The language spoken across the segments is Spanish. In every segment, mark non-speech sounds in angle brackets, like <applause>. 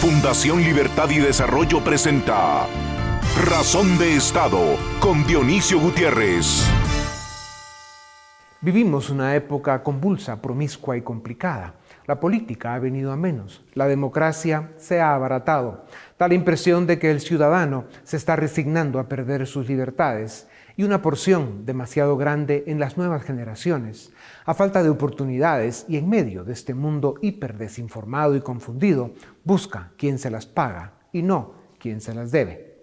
Fundación Libertad y Desarrollo presenta Razón de Estado con Dionisio Gutiérrez. Vivimos una época convulsa, promiscua y complicada. La política ha venido a menos, la democracia se ha abaratado, da la impresión de que el ciudadano se está resignando a perder sus libertades y una porción demasiado grande en las nuevas generaciones, a falta de oportunidades y en medio de este mundo hiperdesinformado y confundido, busca quien se las paga y no quien se las debe.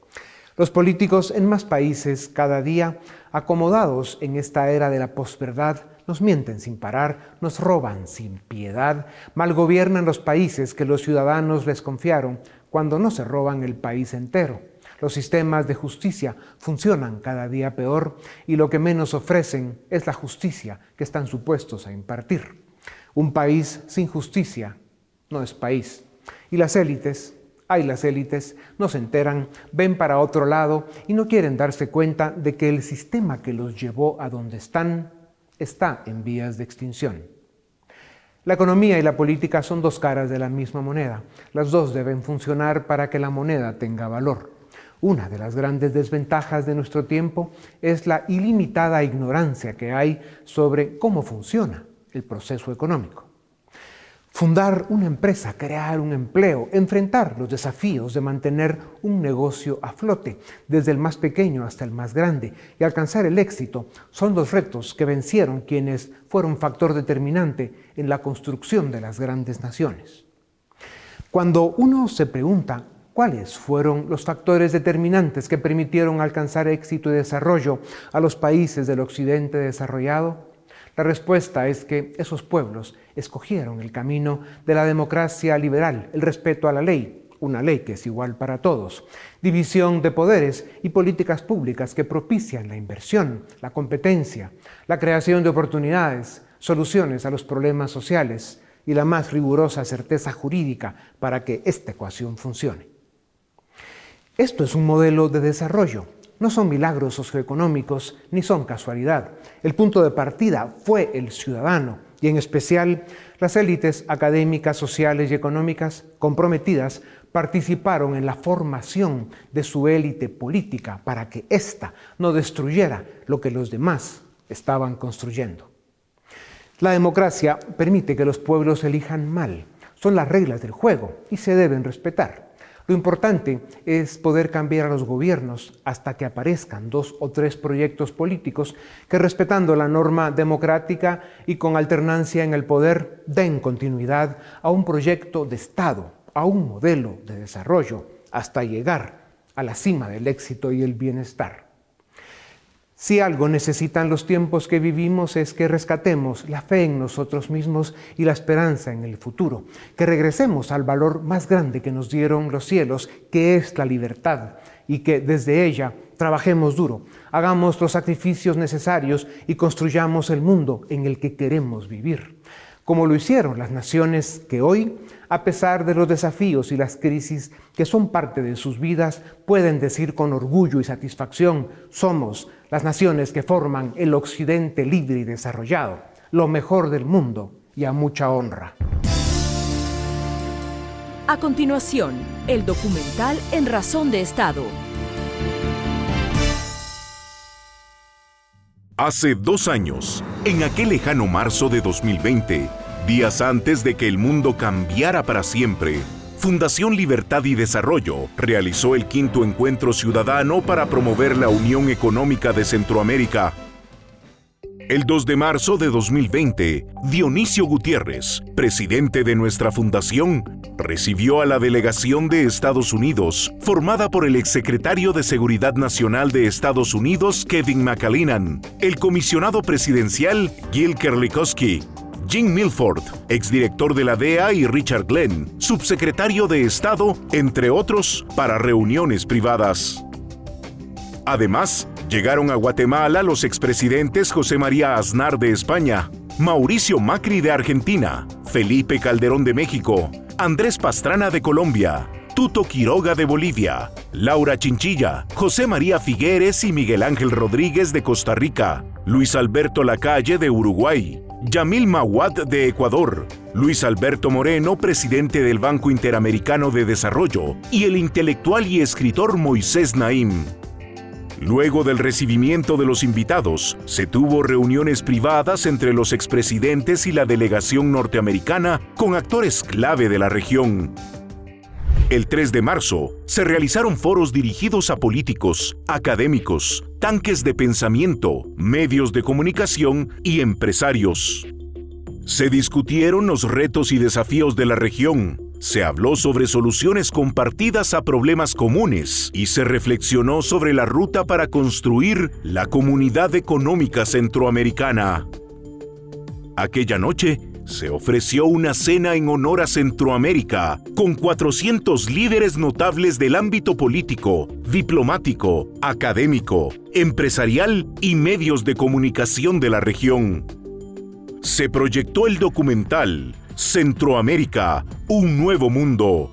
Los políticos en más países cada día, acomodados en esta era de la posverdad, nos mienten sin parar, nos roban sin piedad, malgobiernan los países que los ciudadanos les confiaron cuando no se roban el país entero los sistemas de justicia funcionan cada día peor y lo que menos ofrecen es la justicia que están supuestos a impartir. Un país sin justicia no es país. Y las élites, hay las élites, no se enteran, ven para otro lado y no quieren darse cuenta de que el sistema que los llevó a donde están está en vías de extinción. La economía y la política son dos caras de la misma moneda. Las dos deben funcionar para que la moneda tenga valor. Una de las grandes desventajas de nuestro tiempo es la ilimitada ignorancia que hay sobre cómo funciona el proceso económico. Fundar una empresa, crear un empleo, enfrentar los desafíos de mantener un negocio a flote, desde el más pequeño hasta el más grande, y alcanzar el éxito son los retos que vencieron quienes fueron factor determinante en la construcción de las grandes naciones. Cuando uno se pregunta ¿Cuáles fueron los factores determinantes que permitieron alcanzar éxito y desarrollo a los países del occidente desarrollado? La respuesta es que esos pueblos escogieron el camino de la democracia liberal, el respeto a la ley, una ley que es igual para todos, división de poderes y políticas públicas que propician la inversión, la competencia, la creación de oportunidades, soluciones a los problemas sociales y la más rigurosa certeza jurídica para que esta ecuación funcione. Esto es un modelo de desarrollo. No son milagros socioeconómicos ni son casualidad. El punto de partida fue el ciudadano y en especial las élites académicas, sociales y económicas comprometidas participaron en la formación de su élite política para que ésta no destruyera lo que los demás estaban construyendo. La democracia permite que los pueblos elijan mal. Son las reglas del juego y se deben respetar. Lo importante es poder cambiar a los gobiernos hasta que aparezcan dos o tres proyectos políticos que respetando la norma democrática y con alternancia en el poder den continuidad a un proyecto de Estado, a un modelo de desarrollo, hasta llegar a la cima del éxito y el bienestar. Si algo necesitan los tiempos que vivimos es que rescatemos la fe en nosotros mismos y la esperanza en el futuro, que regresemos al valor más grande que nos dieron los cielos, que es la libertad, y que desde ella trabajemos duro, hagamos los sacrificios necesarios y construyamos el mundo en el que queremos vivir, como lo hicieron las naciones que hoy a pesar de los desafíos y las crisis que son parte de sus vidas, pueden decir con orgullo y satisfacción, somos las naciones que forman el Occidente libre y desarrollado, lo mejor del mundo y a mucha honra. A continuación, el documental En Razón de Estado. Hace dos años, en aquel lejano marzo de 2020, Días antes de que el mundo cambiara para siempre, Fundación Libertad y Desarrollo realizó el quinto encuentro ciudadano para promover la Unión Económica de Centroamérica. El 2 de marzo de 2020, Dionisio Gutiérrez, presidente de nuestra fundación, recibió a la delegación de Estados Unidos, formada por el exsecretario de Seguridad Nacional de Estados Unidos, Kevin McAleenan, el comisionado presidencial, Gil Kerlikowski, Jim Milford, exdirector de la DEA, y Richard Glenn, subsecretario de Estado, entre otros, para reuniones privadas. Además, llegaron a Guatemala los expresidentes José María Aznar de España, Mauricio Macri de Argentina, Felipe Calderón de México, Andrés Pastrana de Colombia, Tuto Quiroga de Bolivia, Laura Chinchilla, José María Figueres y Miguel Ángel Rodríguez de Costa Rica, Luis Alberto Lacalle de Uruguay, Yamil Mawad de Ecuador, Luis Alberto Moreno, presidente del Banco Interamericano de Desarrollo, y el intelectual y escritor Moisés Naim. Luego del recibimiento de los invitados, se tuvo reuniones privadas entre los expresidentes y la delegación norteamericana con actores clave de la región. El 3 de marzo se realizaron foros dirigidos a políticos, académicos, tanques de pensamiento, medios de comunicación y empresarios. Se discutieron los retos y desafíos de la región, se habló sobre soluciones compartidas a problemas comunes y se reflexionó sobre la ruta para construir la Comunidad Económica Centroamericana. Aquella noche se ofreció una cena en honor a Centroamérica con 400 líderes notables del ámbito político, diplomático, académico, empresarial y medios de comunicación de la región. Se proyectó el documental Centroamérica, un nuevo mundo,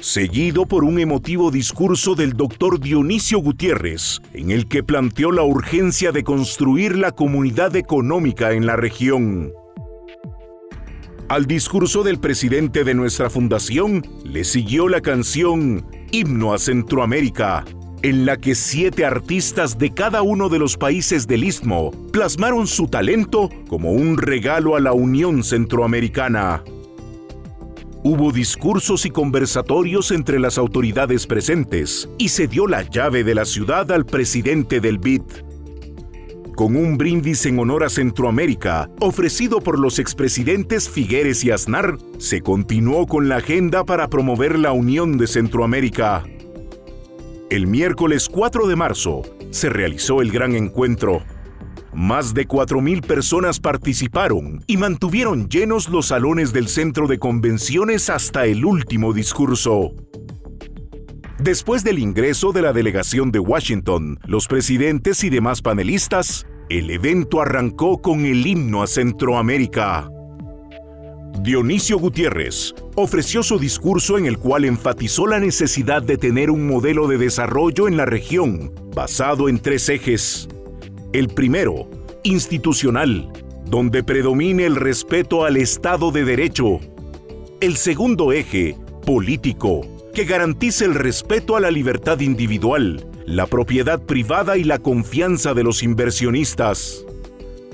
seguido por un emotivo discurso del doctor Dionisio Gutiérrez, en el que planteó la urgencia de construir la comunidad económica en la región. Al discurso del presidente de nuestra fundación le siguió la canción Himno a Centroamérica, en la que siete artistas de cada uno de los países del Istmo plasmaron su talento como un regalo a la Unión Centroamericana. Hubo discursos y conversatorios entre las autoridades presentes y se dio la llave de la ciudad al presidente del BID. Con un brindis en honor a Centroamérica, ofrecido por los expresidentes Figueres y Aznar, se continuó con la agenda para promover la unión de Centroamérica. El miércoles 4 de marzo se realizó el gran encuentro. Más de 4.000 personas participaron y mantuvieron llenos los salones del centro de convenciones hasta el último discurso. Después del ingreso de la delegación de Washington, los presidentes y demás panelistas, el evento arrancó con el himno a Centroamérica. Dionisio Gutiérrez ofreció su discurso en el cual enfatizó la necesidad de tener un modelo de desarrollo en la región basado en tres ejes. El primero, institucional, donde predomine el respeto al Estado de Derecho. El segundo eje, político, que garantice el respeto a la libertad individual, la propiedad privada y la confianza de los inversionistas.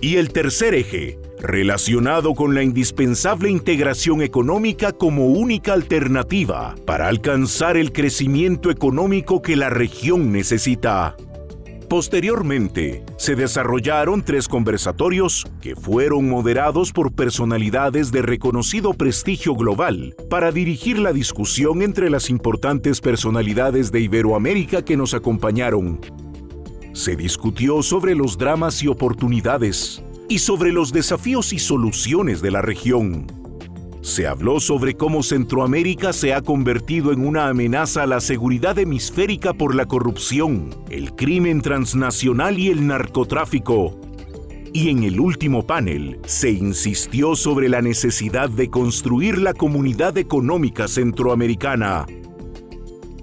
Y el tercer eje, relacionado con la indispensable integración económica como única alternativa para alcanzar el crecimiento económico que la región necesita. Posteriormente, se desarrollaron tres conversatorios que fueron moderados por personalidades de reconocido prestigio global para dirigir la discusión entre las importantes personalidades de Iberoamérica que nos acompañaron. Se discutió sobre los dramas y oportunidades, y sobre los desafíos y soluciones de la región. Se habló sobre cómo Centroamérica se ha convertido en una amenaza a la seguridad hemisférica por la corrupción, el crimen transnacional y el narcotráfico. Y en el último panel se insistió sobre la necesidad de construir la comunidad económica centroamericana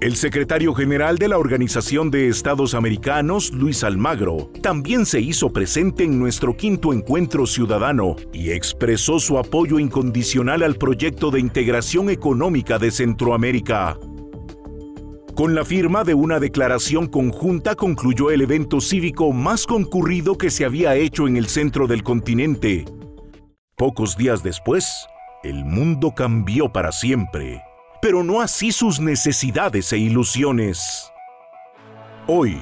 el secretario general de la Organización de Estados Americanos, Luis Almagro, también se hizo presente en nuestro quinto encuentro ciudadano y expresó su apoyo incondicional al proyecto de integración económica de Centroamérica. Con la firma de una declaración conjunta concluyó el evento cívico más concurrido que se había hecho en el centro del continente. Pocos días después, el mundo cambió para siempre pero no así sus necesidades e ilusiones. Hoy,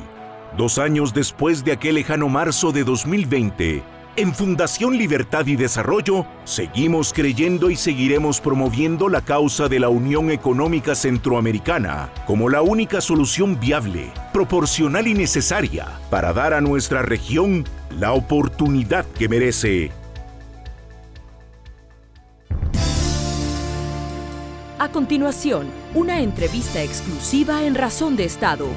dos años después de aquel lejano marzo de 2020, en Fundación Libertad y Desarrollo seguimos creyendo y seguiremos promoviendo la causa de la Unión Económica Centroamericana como la única solución viable, proporcional y necesaria para dar a nuestra región la oportunidad que merece A continuación, una entrevista exclusiva en Razón de Estado.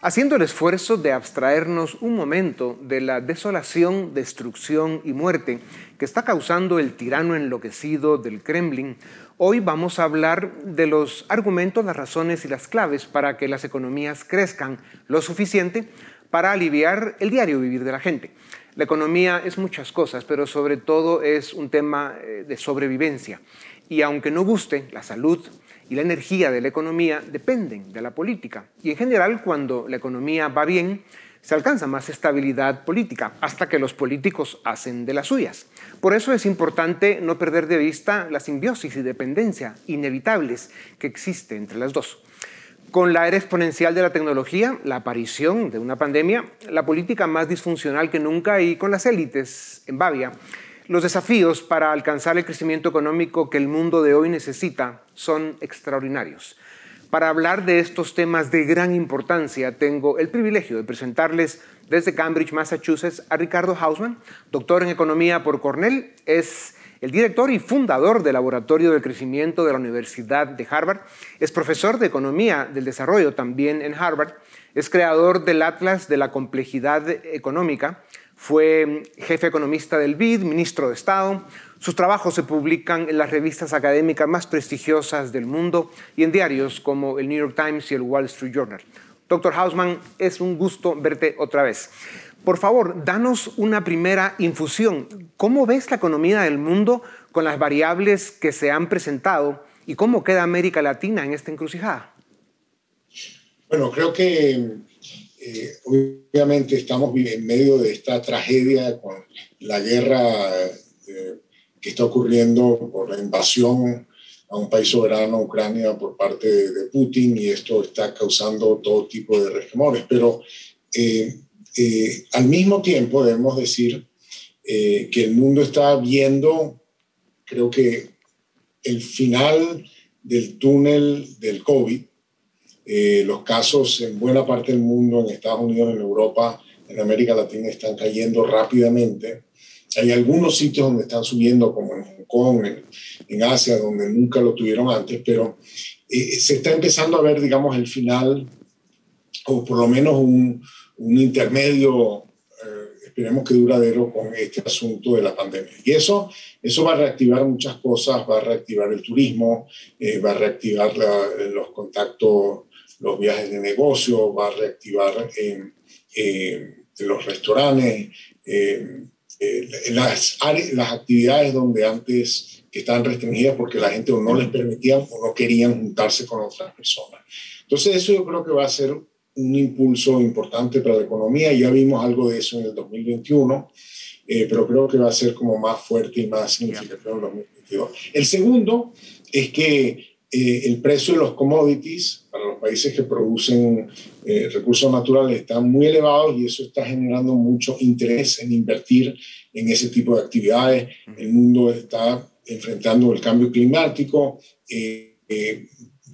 Haciendo el esfuerzo de abstraernos un momento de la desolación, destrucción y muerte que está causando el tirano enloquecido del Kremlin, hoy vamos a hablar de los argumentos, las razones y las claves para que las economías crezcan lo suficiente para aliviar el diario vivir de la gente. La economía es muchas cosas, pero sobre todo es un tema eh, de sobrevivencia. Y aunque no guste, la salud y la energía de la economía dependen de la política. Y en general, cuando la economía va bien, se alcanza más estabilidad política, hasta que los políticos hacen de las suyas. Por eso es importante no perder de vista la simbiosis y dependencia inevitables que existe entre las dos. Con la era exponencial de la tecnología, la aparición de una pandemia, la política más disfuncional que nunca y con las élites en Bavia, los desafíos para alcanzar el crecimiento económico que el mundo de hoy necesita son extraordinarios. Para hablar de estos temas de gran importancia, tengo el privilegio de presentarles desde Cambridge, Massachusetts, a Ricardo Hausman, doctor en economía por Cornell, es el director y fundador del Laboratorio del Crecimiento de la Universidad de Harvard, es profesor de Economía del Desarrollo también en Harvard, es creador del Atlas de la Complejidad Económica, fue jefe economista del BID, ministro de Estado. Sus trabajos se publican en las revistas académicas más prestigiosas del mundo y en diarios como el New York Times y el Wall Street Journal. Doctor Hausman, es un gusto verte otra vez. Por favor, danos una primera infusión. ¿Cómo ves la economía del mundo con las variables que se han presentado y cómo queda América Latina en esta encrucijada? Bueno, creo que eh, obviamente estamos en medio de esta tragedia con la guerra eh, que está ocurriendo por la invasión a un país soberano, Ucrania, por parte de, Putin, y esto está causando todo tipo de resquemores. Pero eh, eh, al mismo tiempo debemos decir eh, que el mundo está viendo, creo que el final del túnel del COVID. Eh, los casos en buena parte del mundo, en Estados Unidos, en Europa, en América Latina, están cayendo rápidamente. Hay algunos sitios donde están subiendo, como en Hong Kong, en, en Asia, donde nunca lo tuvieron antes, pero se está empezando a ver, digamos, el final, o por lo menos un, un intermedio, eh, esperemos que duradero, con este asunto de la pandemia. Y eso, eso va a reactivar muchas cosas, va a reactivar el turismo, eh, va a reactivar los contactos, los viajes de negocio, va a reactivar eh, los restaurantes, las, las actividades donde antes estaban restringidas porque la gente o no les permitía o no querían juntarse con otras personas. Entonces eso yo creo que va a ser un impulso importante para la economía. Ya vimos algo de eso en el 2021, eh, pero creo que va a ser como más fuerte y más significativo en el 2022. El segundo es que eh, el precio de los commodities para los países que producen eh, recursos naturales está muy elevado y eso está generando mucho interés en invertir en ese tipo de actividades. El mundo está enfrentando el cambio climático,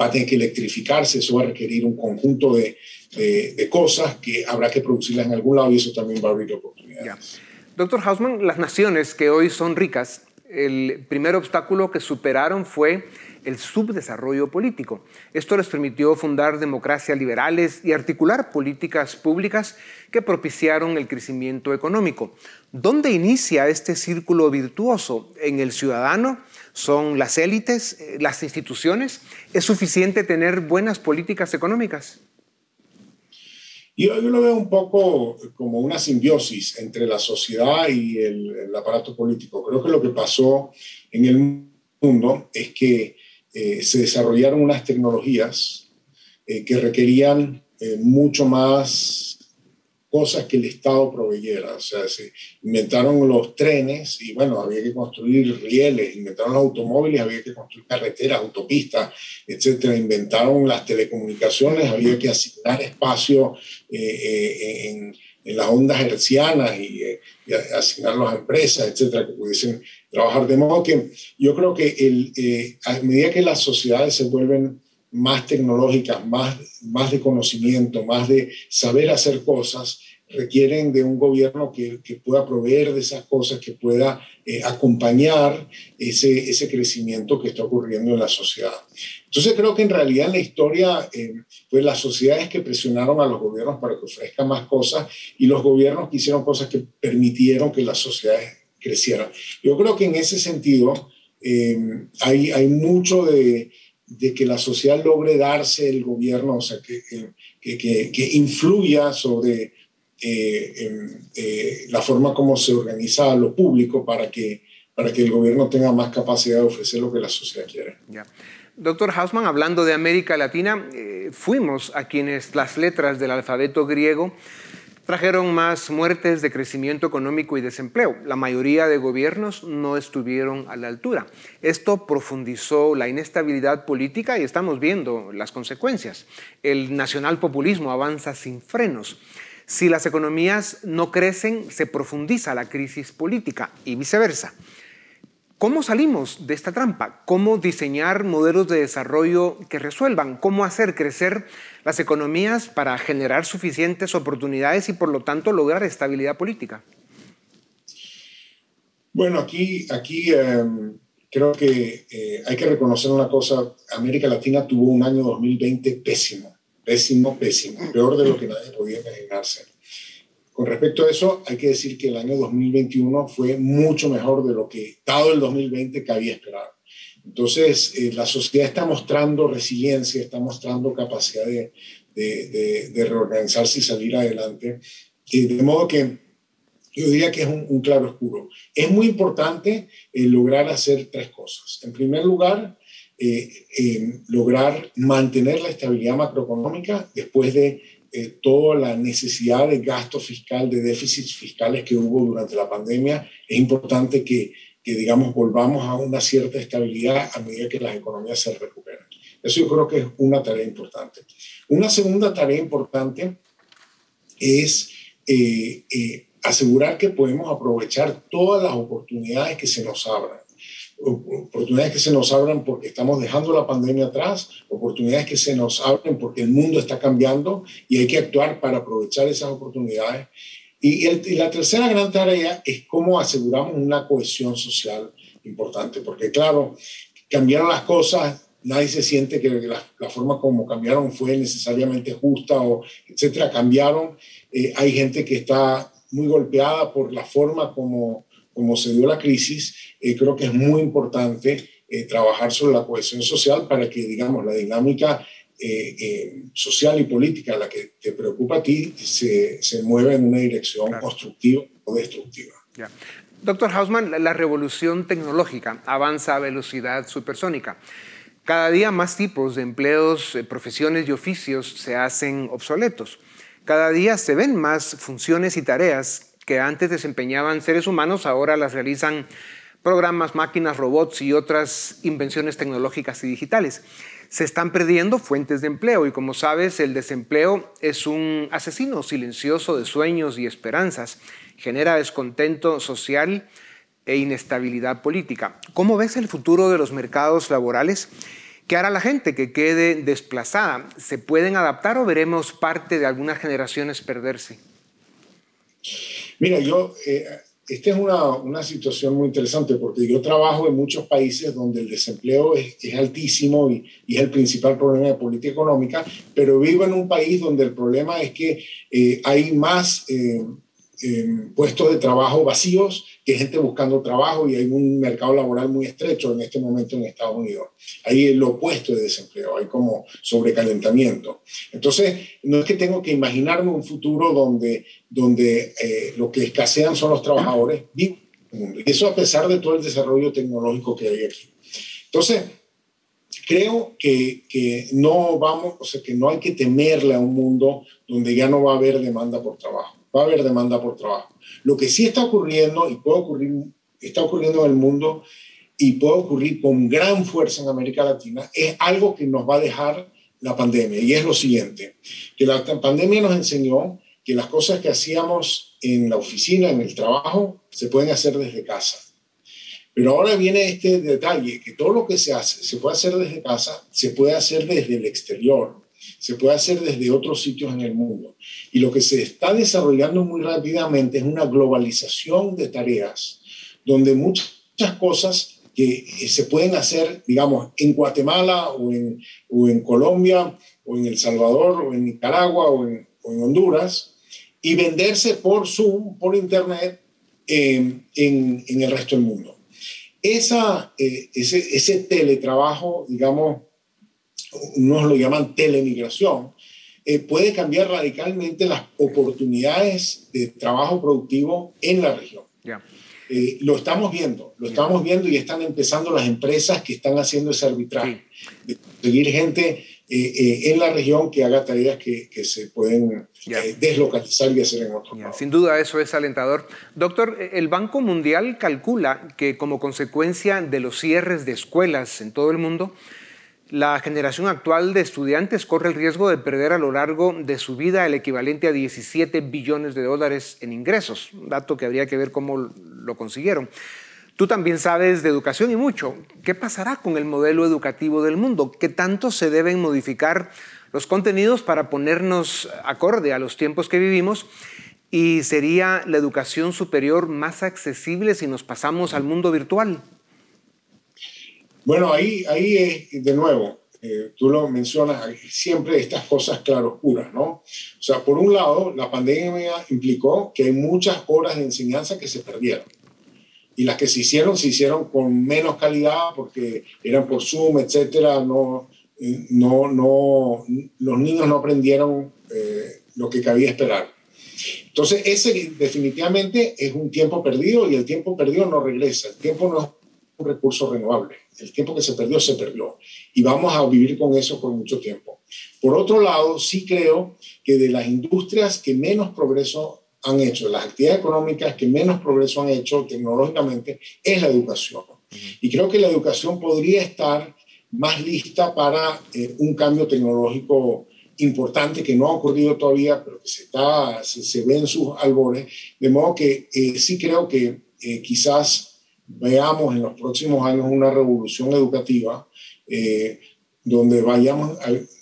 va a tener que electrificarse, eso va a requerir un conjunto de, de, cosas que habrá que producirlas en algún lado y eso también va a abrir oportunidades. Doctor Hausman, las naciones que hoy son ricas, el primer obstáculo que superaron fue el subdesarrollo político. Esto les permitió fundar democracias liberales y articular políticas públicas que propiciaron el crecimiento económico. ¿Dónde inicia este círculo virtuoso? ¿En el ciudadano? ¿Son las élites? ¿Las instituciones? ¿Es suficiente tener buenas políticas económicas? Yo, yo lo veo un poco como una simbiosis entre la sociedad y el, aparato político. Creo que lo que pasó en el mundo es que eh, se desarrollaron unas tecnologías eh, que requerían eh, mucho más cosas que el Estado proveyera. O sea, se inventaron los trenes y bueno, había que construir rieles, inventaron los automóviles, había que construir carreteras, autopistas, etcétera. Inventaron las telecomunicaciones, había que asignar espacio eh, eh, en, en, las ondas hercianas y, eh, y, asignarlos a empresas, etcétera, que pudiesen trabajar. De modo que yo creo que el, a medida que las sociedades se vuelven más tecnológicas, más, más de conocimiento, más de saber hacer cosas, requieren de un gobierno que, que pueda proveer de esas cosas, que pueda eh, acompañar ese, ese crecimiento que está ocurriendo en la sociedad. Entonces creo que en realidad en la historia, eh, pues las sociedades que presionaron a los gobiernos para que ofrezcan más cosas y los gobiernos que hicieron cosas que permitieron que las sociedades crecieran. Yo creo que en ese sentido eh, hay, hay mucho de de que la sociedad logre darse el gobierno, o sea, que, que, que, influya sobre la forma como se organiza lo público para que, para que el gobierno tenga más capacidad de ofrecer lo que la sociedad quiere. Doctor Hausman, hablando de América Latina, fuimos a quienes las letras del alfabeto griego trajeron más muertes de crecimiento económico y desempleo. La mayoría de gobiernos no estuvieron a la altura. Esto profundizó la inestabilidad política y estamos viendo las consecuencias. El nacionalpopulismo avanza sin frenos. Si las economías no crecen, se profundiza la crisis política y viceversa. ¿Cómo salimos de esta trampa? ¿Cómo diseñar modelos de desarrollo que resuelvan? ¿Cómo hacer crecer las economías para generar suficientes oportunidades y por lo tanto lograr estabilidad política? Bueno, aquí, aquí em, creo que eh, hay que reconocer una cosa. América Latina tuvo un año 2020 pésimo, pésimo, pésimo, peor de lo que nadie podía imaginarse. Con respecto a eso, hay que decir que el año 2021 fue mucho mejor de lo que, dado el 2020, cabía esperar. Entonces, eh, la sociedad está mostrando resiliencia, está mostrando capacidad de, reorganizarse y salir adelante. Y de modo que yo diría que es un, claro oscuro. Es muy importante eh, lograr hacer tres cosas. En primer lugar, eh, lograr mantener la estabilidad macroeconómica después de eh, toda la necesidad de gasto fiscal, de déficits fiscales que hubo durante la pandemia, es importante que, que, digamos, volvamos a una cierta estabilidad a medida que las economías se recuperan. Eso yo creo que es una tarea importante. Una segunda tarea importante es eh, eh, asegurar que podemos aprovechar todas las oportunidades que se nos abran oportunidades que se nos abran porque estamos dejando la pandemia atrás, oportunidades que se nos abren porque el mundo está cambiando y hay que actuar para aprovechar esas oportunidades. Y, la tercera gran tarea es cómo aseguramos una cohesión social importante, porque claro, cambiaron las cosas, nadie se siente que la, la forma como cambiaron fue necesariamente justa o etcétera, cambiaron. Eh, hay gente que está muy golpeada por la forma como como se dio la crisis, eh, creo que es muy importante eh, trabajar sobre la cohesión social para que, digamos, la dinámica eh, social y política la que te preocupa a ti se, se mueva en una dirección constructiva o destructiva. Doctor Hausman, la revolución tecnológica avanza a velocidad supersónica. Cada día más tipos de empleos, profesiones y oficios se hacen obsoletos. Cada día se ven más funciones y tareas que antes desempeñaban seres humanos, ahora las realizan programas, máquinas, robots y otras invenciones tecnológicas y digitales. Se están perdiendo fuentes de empleo y como sabes, el desempleo es un asesino silencioso de sueños y esperanzas. Genera descontento social e inestabilidad política. ¿Cómo ves el futuro de los mercados laborales? ¿Qué hará la gente que quede desplazada? ¿Se pueden adaptar o veremos parte de algunas generaciones perderse? Mira, yo, eh, esta es una, una, situación muy interesante porque yo trabajo en muchos países donde el desempleo es, altísimo y, es el principal problema de política económica, pero vivo en un país donde el problema es que eh, hay más... Eh, puestos de trabajo vacíos que gente buscando trabajo y hay un mercado laboral muy estrecho en este momento en Estados Unidos. Hay lo opuesto de desempleo, hay como sobrecalentamiento. Entonces, no es que tengo que imaginarme un futuro donde, donde eh, lo que escasean son los trabajadores Y eso a pesar de todo el desarrollo tecnológico que hay aquí. Entonces, creo que, que, no vamos, o sea, que no hay que temerle a un mundo donde ya no va a haber demanda por trabajo va a haber demanda por trabajo. Lo que sí está ocurriendo y puede ocurrir, está ocurriendo en el mundo y puede ocurrir con gran fuerza en América Latina, es algo que nos va a dejar la pandemia. Y es lo siguiente, que la pandemia nos enseñó que las cosas que hacíamos en la oficina, en el trabajo, se pueden hacer desde casa. Pero ahora viene este detalle, que todo lo que se hace, se puede hacer desde casa, se puede hacer desde el exterior se puede hacer desde otros sitios en el mundo. Y lo que se está desarrollando muy rápidamente es una globalización de tareas, donde muchas cosas que eh, se pueden hacer, digamos, en Guatemala o en, Colombia o en El Salvador o en Nicaragua o en, Honduras, y venderse por Zoom, por Internet, en, en, el resto del mundo. Esa, eh, ese teletrabajo, digamos, unos lo llaman telemigración, eh, puede cambiar radicalmente las oportunidades de trabajo productivo en la región. Eh, lo estamos viendo, lo estamos viendo y están empezando las empresas que están haciendo ese arbitraje, de conseguir gente eh, en la región que haga tareas que, que se pueden deslocalizar y hacer en otro yeah. Sin duda eso es alentador. Doctor, el Banco Mundial calcula que como consecuencia de los cierres de escuelas en todo el mundo, la generación actual de estudiantes corre el riesgo de perder a lo largo de su vida el equivalente a 17 billones de dólares en ingresos, dato que habría que ver cómo lo consiguieron. Tú también sabes de educación y mucho. ¿Qué pasará con el modelo educativo del mundo? ¿Qué tanto se deben modificar los contenidos para ponernos acorde a los tiempos que vivimos? ¿Y sería la educación superior más accesible si nos pasamos al mundo virtual? Bueno, ahí, ahí de nuevo, eh, tú lo mencionas, siempre estas cosas claroscuras, ¿no? O sea, por un lado, la pandemia implicó que hay muchas horas de enseñanza que se perdieron. Y las que se hicieron, se hicieron con menos calidad porque eran por Zoom, etcétera. No, no, no, los niños no aprendieron eh, lo que cabía esperar. Entonces, ese definitivamente es un tiempo perdido y el tiempo perdido no regresa. El tiempo no un recurso renovable. El tiempo que se perdió, se perdió. Y vamos a vivir con eso por mucho tiempo. Por otro lado, sí creo que de las industrias que menos progreso han hecho, de las actividades económicas que menos progreso han hecho tecnológicamente, es la educación. Y creo que la educación podría estar más lista para eh, un cambio tecnológico importante que no ha ocurrido todavía, pero que se, está, se, ve en sus albores. De modo que eh, sí creo que eh, quizás veamos en los próximos años una revolución educativa eh, donde vayamos,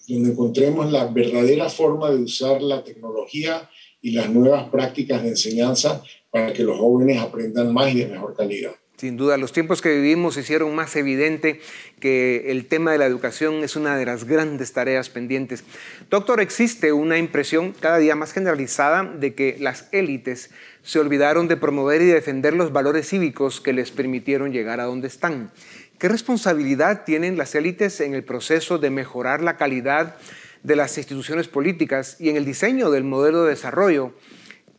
donde encontremos la verdadera forma de usar la tecnología y las nuevas prácticas de enseñanza para que los jóvenes aprendan más y de mejor calidad. Sin duda, los tiempos que vivimos hicieron más evidente que el tema de la educación es una de las grandes tareas pendientes. Doctor, existe una impresión cada día más generalizada de que las élites se olvidaron de promover y defender los valores cívicos que les permitieron llegar a donde están. ¿Qué responsabilidad tienen las élites en el proceso de mejorar la calidad de las instituciones políticas y en el diseño del modelo de desarrollo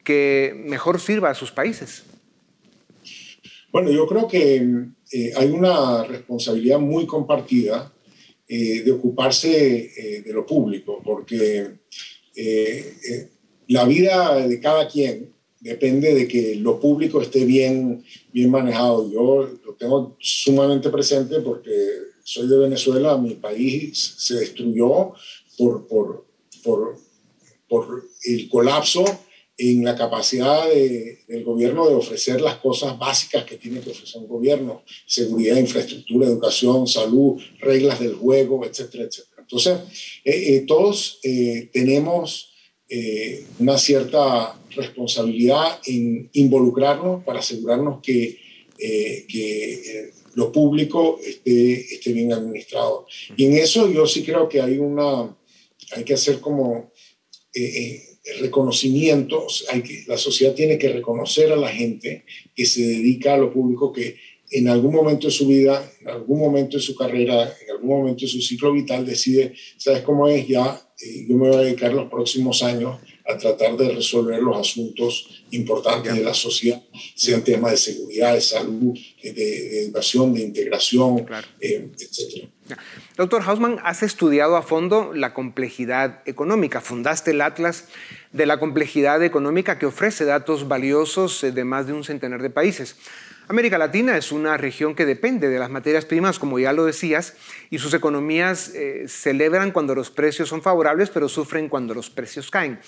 que mejor sirva a sus países? Bueno, yo creo que eh, hay una responsabilidad muy compartida eh, de ocuparse eh, de lo público, porque la vida de cada quien depende de que lo público esté bien, bien manejado. Yo lo tengo sumamente presente porque soy de Venezuela, mi país se destruyó por, por, por, por el colapso en la capacidad del gobierno de ofrecer las cosas básicas que tiene que ofrecer un gobierno, seguridad, infraestructura, educación, salud, reglas del juego, etcétera, etcétera. Entonces, eh, eh, todos eh, tenemos una cierta responsabilidad en involucrarnos para asegurarnos que, que lo público esté, esté bien administrado. Y en eso yo sí creo que hay una, hay que hacer como reconocimiento, hay que, la sociedad tiene que reconocer a la gente que se dedica a lo público, que en algún momento de su vida, en algún momento de su carrera, en algún momento de su ciclo vital decide, ¿sabes cómo es? Ya eh, yo me voy a dedicar los próximos años a tratar de resolver los asuntos importantes de la sociedad, sean temas de seguridad, de salud, de, educación, de integración, eh, etc. Doctor Hausman, has estudiado a fondo la complejidad económica, fundaste el Atlas de la complejidad económica que ofrece datos valiosos de más de un centenar de países. América Latina es una región que depende de las materias primas, como ya lo decías, y sus economías eh, celebran cuando los precios son favorables, pero sufren cuando los precios caen.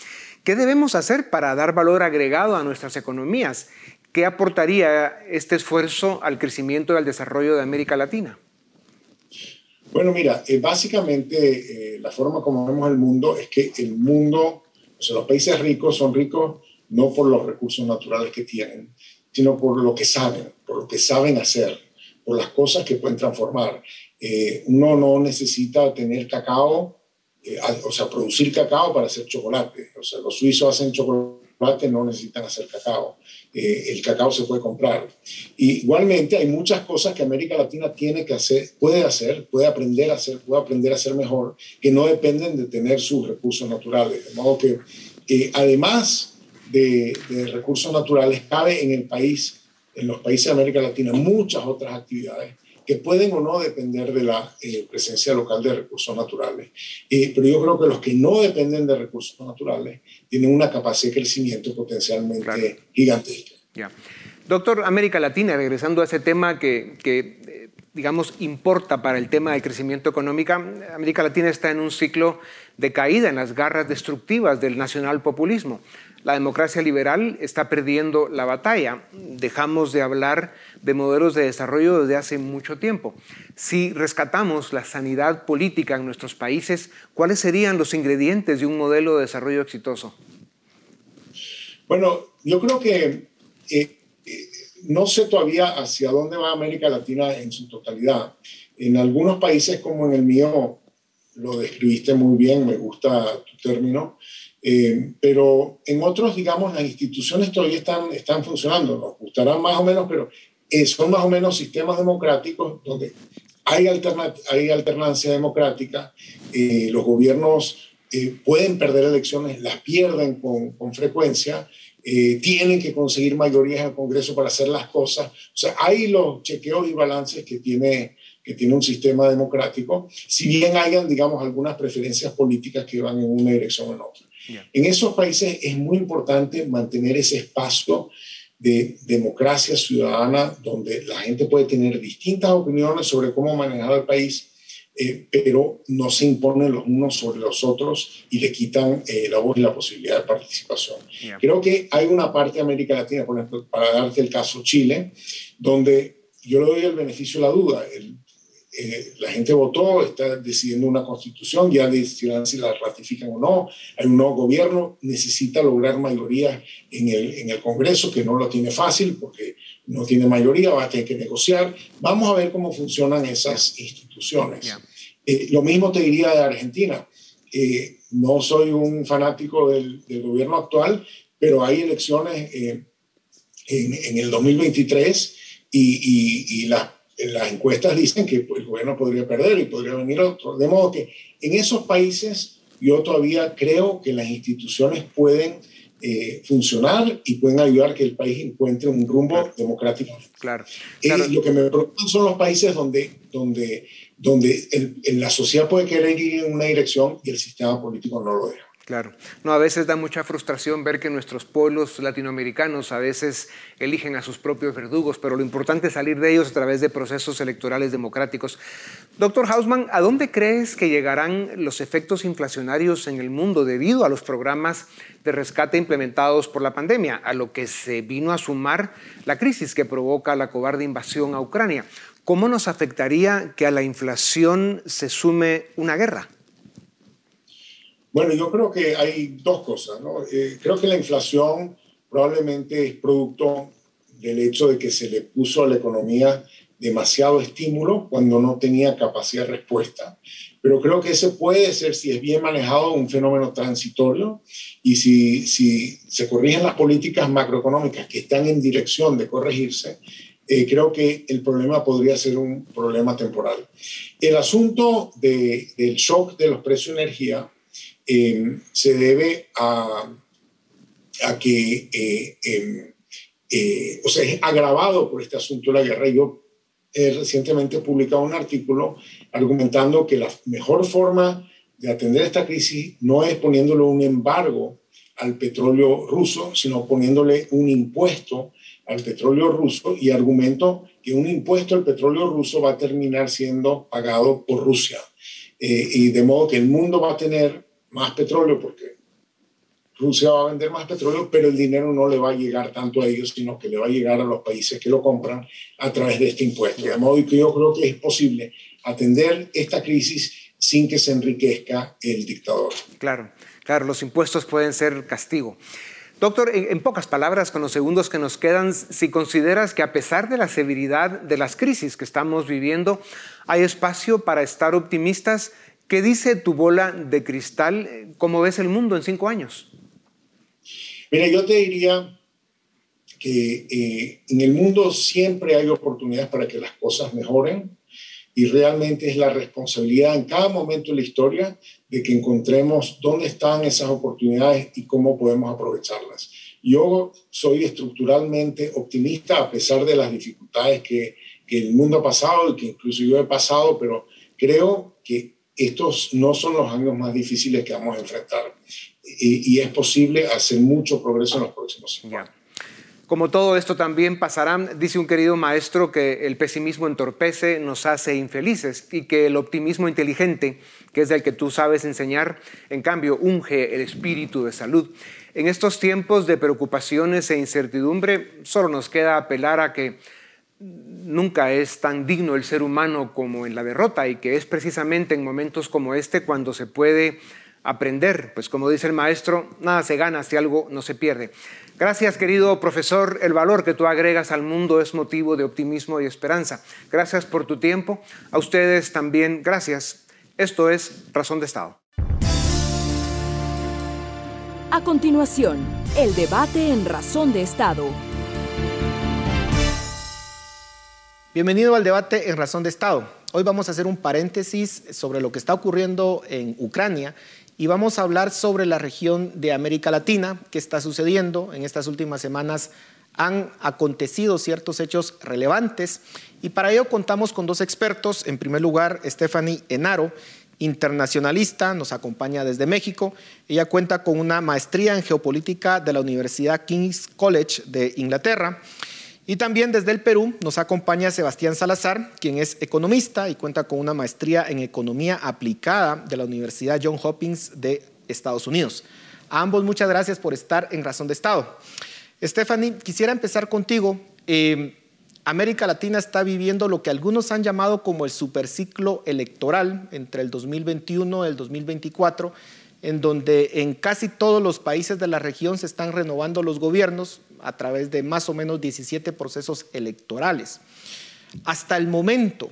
¿Qué debemos hacer para dar valor agregado a nuestras economías? ¿Qué aportaría este esfuerzo al crecimiento y al desarrollo de América Latina? Bueno, mira, eh, básicamente eh, la forma como vemos el mundo es que el mundo o sea, los países ricos son ricos no por los recursos naturales que tienen, sino por lo que saben, por lo que saben hacer, por las cosas que pueden transformar. Eh, uno no necesita tener cacao, eh, o sea, producir cacao para hacer chocolate. O sea, los suizos hacen chocolate no necesitan hacer cacao. Eh, el cacao se puede comprar. Y igualmente hay muchas cosas que América Latina tiene que hacer, puede hacer, puede aprender a hacer, puede aprender a hacer mejor, que no dependen de tener sus recursos naturales. De modo que además de, de recursos naturales, cabe en el país, en los países de América Latina, muchas otras actividades que pueden o no depender de la eh, presencia local de recursos naturales. Eh, pero yo creo que los que no dependen de recursos naturales tienen una capacidad de crecimiento potencialmente gigantesca. Doctor, América Latina, regresando a ese tema que, que eh, digamos, importa para el tema del crecimiento económico, América Latina está en un ciclo de caída en las garras destructivas del nacional populismo la democracia liberal está perdiendo la batalla. Dejamos de hablar de modelos de desarrollo desde hace mucho tiempo. Si rescatamos la sanidad política en nuestros países, ¿cuáles serían los ingredientes de un modelo de desarrollo exitoso? Bueno, yo creo que eh, eh, no sé todavía hacia dónde va América Latina en su totalidad. En algunos países como en el mío, lo describiste muy bien, me gusta tu término, eh, pero en otros, digamos, las instituciones todavía están, están funcionando, nos gustarán más o menos, pero eh, son más o menos sistemas democráticos donde hay, hay alternancia democrática, eh, los gobiernos pueden perder elecciones, las pierden con, con frecuencia, tienen que conseguir mayorías el Congreso para hacer las cosas. O sea, hay los chequeos y balances que tiene, que tiene un sistema democrático, si bien hayan, digamos, algunas preferencias políticas que van en una dirección o en otra. En esos países es muy importante mantener ese espacio de democracia ciudadana donde la gente puede tener distintas opiniones sobre cómo manejar el país, eh, pero no se imponen los unos sobre los otros y le quitan eh, la voz y la posibilidad de participación. Creo que hay una parte de América Latina, por ejemplo, para darte el caso Chile, donde yo le doy el beneficio de la duda. El eh, la gente votó, está decidiendo una constitución, ya decidirán si la ratifican o no. Hay un nuevo gobierno, necesita lograr mayoría en el, en el Congreso, que no lo tiene fácil porque no tiene mayoría, va a tener que negociar. Vamos a ver cómo funcionan esas instituciones. Eh, lo mismo te diría de Argentina. Eh, no soy un fanático del, del, gobierno actual, pero hay elecciones en, en, el 2023 y, y, y las las encuestas dicen que el gobierno podría perder y podría venir otro. De modo que en esos países yo todavía creo que las instituciones pueden eh, funcionar y pueden ayudar a que el país encuentre un rumbo democrático. Claro. Eh, lo que me preocupan son los países donde, donde, donde la sociedad puede querer ir en una dirección y el sistema político no lo deja. Claro. No, a veces da mucha frustración ver que nuestros pueblos latinoamericanos a veces eligen a sus propios verdugos, pero lo importante es salir de ellos a través de procesos electorales democráticos. Doctor Hausman, ¿a dónde crees que llegarán los efectos inflacionarios en el mundo debido a los programas de rescate implementados por la pandemia, a lo que se vino a sumar la crisis que provoca la cobarde invasión a Ucrania? ¿Cómo nos afectaría que a la inflación se sume una guerra? Bueno, yo creo que hay dos cosas. ¿no? Eh, creo que la inflación probablemente es producto del hecho de que se le puso a la economía demasiado estímulo cuando no tenía capacidad de respuesta. Pero creo que ese puede ser, si es bien manejado, un fenómeno transitorio y si, si se corrigen las políticas macroeconómicas que están en dirección de corregirse, eh, creo que el problema podría ser un problema temporal. El asunto de, del shock de los precios de energía eh, se debe a, que, eh, em, eh, o sea, es agravado por este asunto de la guerra. Yo he recientemente publicado un artículo argumentando que la mejor forma de atender esta crisis no es poniéndole un embargo al petróleo ruso, sino poniéndole un impuesto al petróleo ruso y argumento que un impuesto al petróleo ruso va a terminar siendo pagado por Rusia. y de modo que el mundo va a tener más petróleo porque Rusia va a vender más petróleo, pero el dinero no le va a llegar tanto a ellos, sino que le va a llegar a los países que lo compran a través de este impuesto. De modo que yo creo que es posible atender esta crisis sin que se enriquezca el dictador. Claro, claro, los impuestos pueden ser castigo. Doctor, en, pocas palabras, con los segundos que nos quedan, si consideras que a pesar de la severidad de las crisis que estamos viviendo, hay espacio para estar optimistas ¿Qué dice tu bola de cristal? ¿Cómo ves el mundo en cinco años? Mira, yo te diría que eh, en el mundo siempre hay oportunidades para que las cosas mejoren y realmente es la responsabilidad en cada momento de la historia de que encontremos dónde están esas oportunidades y cómo podemos aprovecharlas. Yo soy estructuralmente optimista a pesar de las dificultades que, que el mundo ha pasado y que incluso yo he pasado, pero creo que estos no son los años más difíciles que vamos a enfrentar y, es posible hacer mucho progreso en los próximos años. Como todo esto también pasará, dice un querido maestro que el pesimismo entorpece, nos hace infelices y que el optimismo inteligente, que es el que tú sabes enseñar, en cambio unge el espíritu de salud. En estos tiempos de preocupaciones e incertidumbre, solo nos queda apelar a que nunca es tan digno el ser humano como en la derrota y que es precisamente en momentos como este cuando se puede aprender, pues como dice el maestro, nada se gana si algo no se pierde. Gracias, querido profesor. El valor que tú agregas al mundo es motivo de optimismo y esperanza. Gracias por tu tiempo. A ustedes también, gracias. Esto es Razón de Estado. A continuación, el debate en Razón de Estado. Bienvenido al debate en Razón de Estado. Hoy vamos a hacer un paréntesis sobre lo que está ocurriendo en Ucrania y vamos a hablar sobre la región de América Latina, qué está sucediendo. En estas últimas semanas han acontecido ciertos hechos relevantes y para ello contamos con dos expertos. En primer lugar, Stephanie Enaro, internacionalista, nos acompaña desde México. Ella cuenta con una maestría en geopolítica de la Universidad King's College de Inglaterra. Y también desde el Perú nos acompaña Sebastián Salazar, quien es economista y cuenta con una maestría en economía aplicada de la Universidad John Hopkins de Estados Unidos. A ambos muchas gracias por estar en Razón de Estado. Stephanie, quisiera empezar contigo. Eh, América Latina está viviendo lo que algunos han llamado como el superciclo electoral entre el 2021 y el 2024 en donde en casi todos los países de la región se están renovando los gobiernos a través de más o menos 17 procesos electorales. Hasta el momento,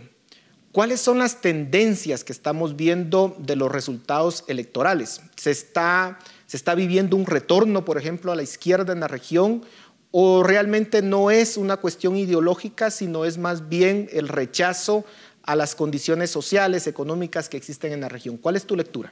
¿cuáles son las tendencias que estamos viendo de los resultados electorales? ¿Se está, se está viviendo un retorno, por ejemplo, a la izquierda en la región? ¿O realmente no es una cuestión ideológica, sino es más bien el rechazo a las condiciones sociales, económicas que existen en la región? ¿Cuál es tu lectura?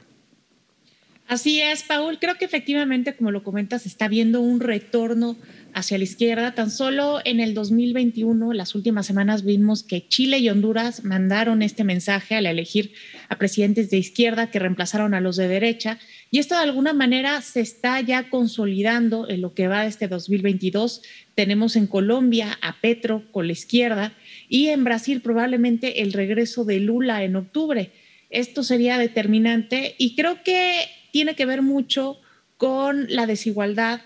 Así es, Paul. Creo que efectivamente, como lo comentas, está viendo un retorno hacia la izquierda. Tan solo en el 2021, las últimas semanas vimos que Chile y Honduras mandaron este mensaje al elegir a presidentes de izquierda que reemplazaron a los de derecha. Y esto de alguna manera se está ya consolidando en lo que va de este 2022. Tenemos en Colombia a Petro con la izquierda y en Brasil probablemente el regreso de Lula en octubre. Esto sería determinante y creo que tiene que ver mucho con la desigualdad,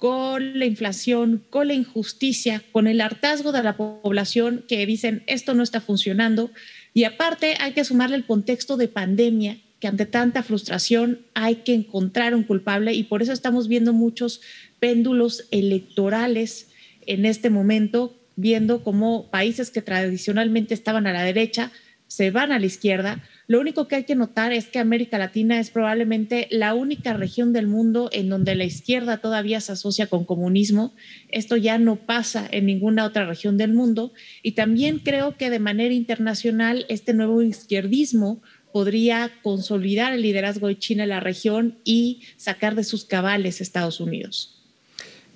con la inflación, con la injusticia, con el hartazgo de la población que dicen esto no está funcionando. Y aparte hay que sumarle el contexto de pandemia, que ante tanta frustración hay que encontrar un culpable y por eso estamos viendo muchos péndulos electorales en este momento, viendo cómo países que tradicionalmente estaban a la derecha se van a la izquierda, lo único que hay que notar es que América Latina es probablemente la única región del mundo en donde la izquierda todavía se asocia con comunismo. Esto ya no pasa en ninguna otra región del mundo. Y también creo que de manera internacional este nuevo izquierdismo podría consolidar el liderazgo de China en la región y sacar de sus cabales a Estados Unidos.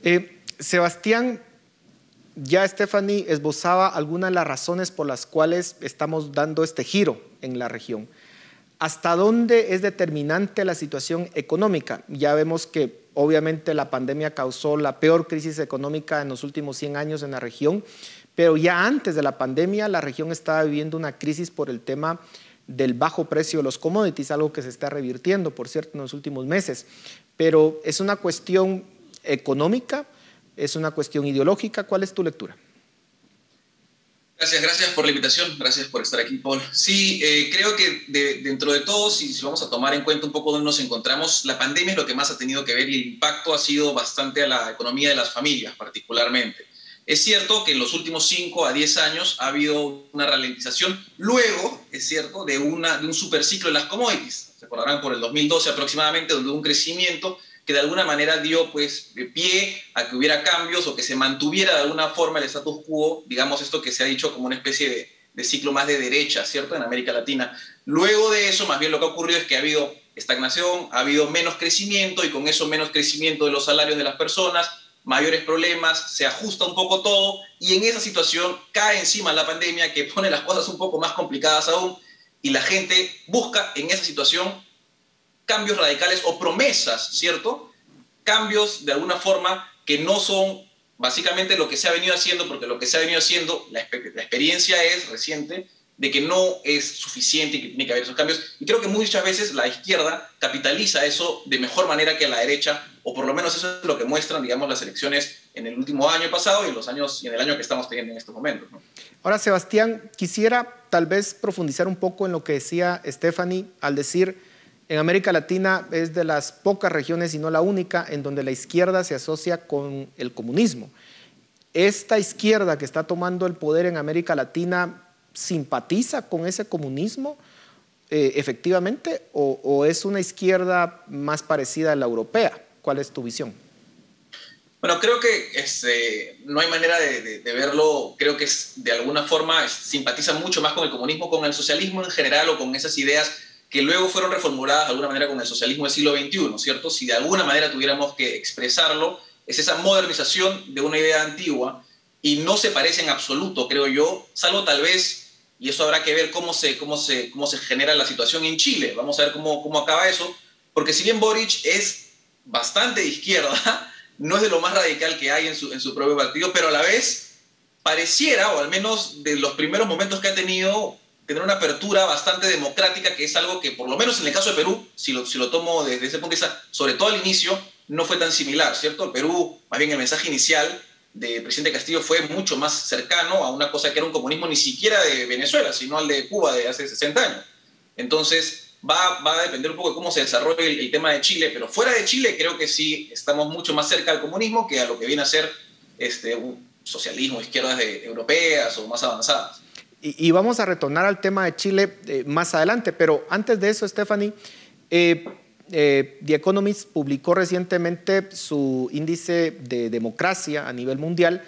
Eh, Sebastián, ya Stephanie esbozaba algunas de las razones por las cuales estamos dando este giro en la región. ¿Hasta dónde es determinante la situación económica? Ya vemos que obviamente la pandemia causó la peor crisis económica en los últimos 100 años en la región, pero ya antes de la pandemia la región estaba viviendo una crisis por el tema del bajo precio de los commodities, algo que se está revirtiendo, por cierto, en los últimos meses. Pero es una cuestión económica, ¿Es una cuestión ideológica? ¿Cuál es tu lectura? Gracias, gracias por la invitación, gracias por estar aquí, Paul. Sí, eh, creo que dentro de todo, si, vamos a tomar en cuenta un poco dónde nos encontramos, la pandemia es lo que más ha tenido que ver y el impacto ha sido bastante a la economía de las familias particularmente. Es cierto que en los últimos 5 a 10 años ha habido una ralentización, luego, es cierto, de, una, de un superciclo en las commodities. Se acordarán por el 2012 aproximadamente, donde hubo un crecimiento que de alguna manera dio pues pie a que hubiera cambios o que se mantuviera de alguna forma el status quo, digamos esto que se ha dicho como una especie de, de ciclo más de derecha, ¿cierto? En América Latina. Luego de eso, más bien lo que ha ocurrido es que ha habido estagnación, ha habido menos crecimiento y con eso menos crecimiento de los salarios de las personas, mayores problemas, se ajusta un poco todo y en esa situación cae encima la pandemia que pone las cosas un poco más complicadas aún y la gente busca en esa situación cambios radicales o promesas, ¿cierto? Cambios de alguna forma que no son básicamente lo que se ha venido haciendo, porque lo que se ha venido haciendo, la, experiencia es reciente, de que no es suficiente y que tiene que haber esos cambios. Y creo que muchas veces la izquierda capitaliza eso de mejor manera que la derecha, o por lo menos eso es lo que muestran, digamos, las elecciones en el último año pasado y los años y en el año que estamos teniendo en estos momentos. Ahora, Sebastián, quisiera tal vez profundizar un poco en lo que decía Stephanie al decir en América Latina es de las pocas regiones, y no la única, en donde la izquierda se asocia con el comunismo. Esta izquierda que está tomando el poder en América Latina simpatiza con ese comunismo eh, efectivamente o, es una izquierda más parecida a la europea? ¿Cuál es tu visión? Bueno, creo que este, no hay manera de, verlo, creo que de alguna forma simpatiza mucho más con el comunismo, con el socialismo en general o con esas ideas que luego fueron reformuladas de alguna manera con el socialismo del siglo XXI, ¿cierto? Si de alguna manera tuviéramos que expresarlo, es esa modernización de una idea antigua y no se parece en absoluto, creo yo, salvo tal vez y eso habrá que ver cómo se, cómo se, cómo se genera la situación en Chile. Vamos a ver cómo, cómo acaba eso, porque si bien Boric es bastante de izquierda, <laughs> no es de lo más radical que hay en su, en su propio partido, pero a la vez pareciera, o al menos de los primeros momentos que ha tenido, tener una apertura bastante democrática, que es algo que, por lo menos en el caso de Perú, si lo, si lo tomo desde ese punto de vista, sobre todo al inicio, no fue tan similar, ¿cierto? El Perú, más bien el mensaje inicial del presidente Castillo fue mucho más cercano a una cosa que era un comunismo ni siquiera de Venezuela, sino al de Cuba de hace 60 años. Entonces, va, va a depender un poco de cómo se desarrolle el, tema de Chile, pero fuera de Chile creo que sí estamos mucho más cerca al comunismo que a lo que viene a ser este, un socialismo, izquierdas de, europeas o más avanzadas. Y, vamos a retornar al tema de Chile eh, más adelante, pero antes de eso, Stephanie, eh, eh, The Economist publicó recientemente su índice de democracia a nivel mundial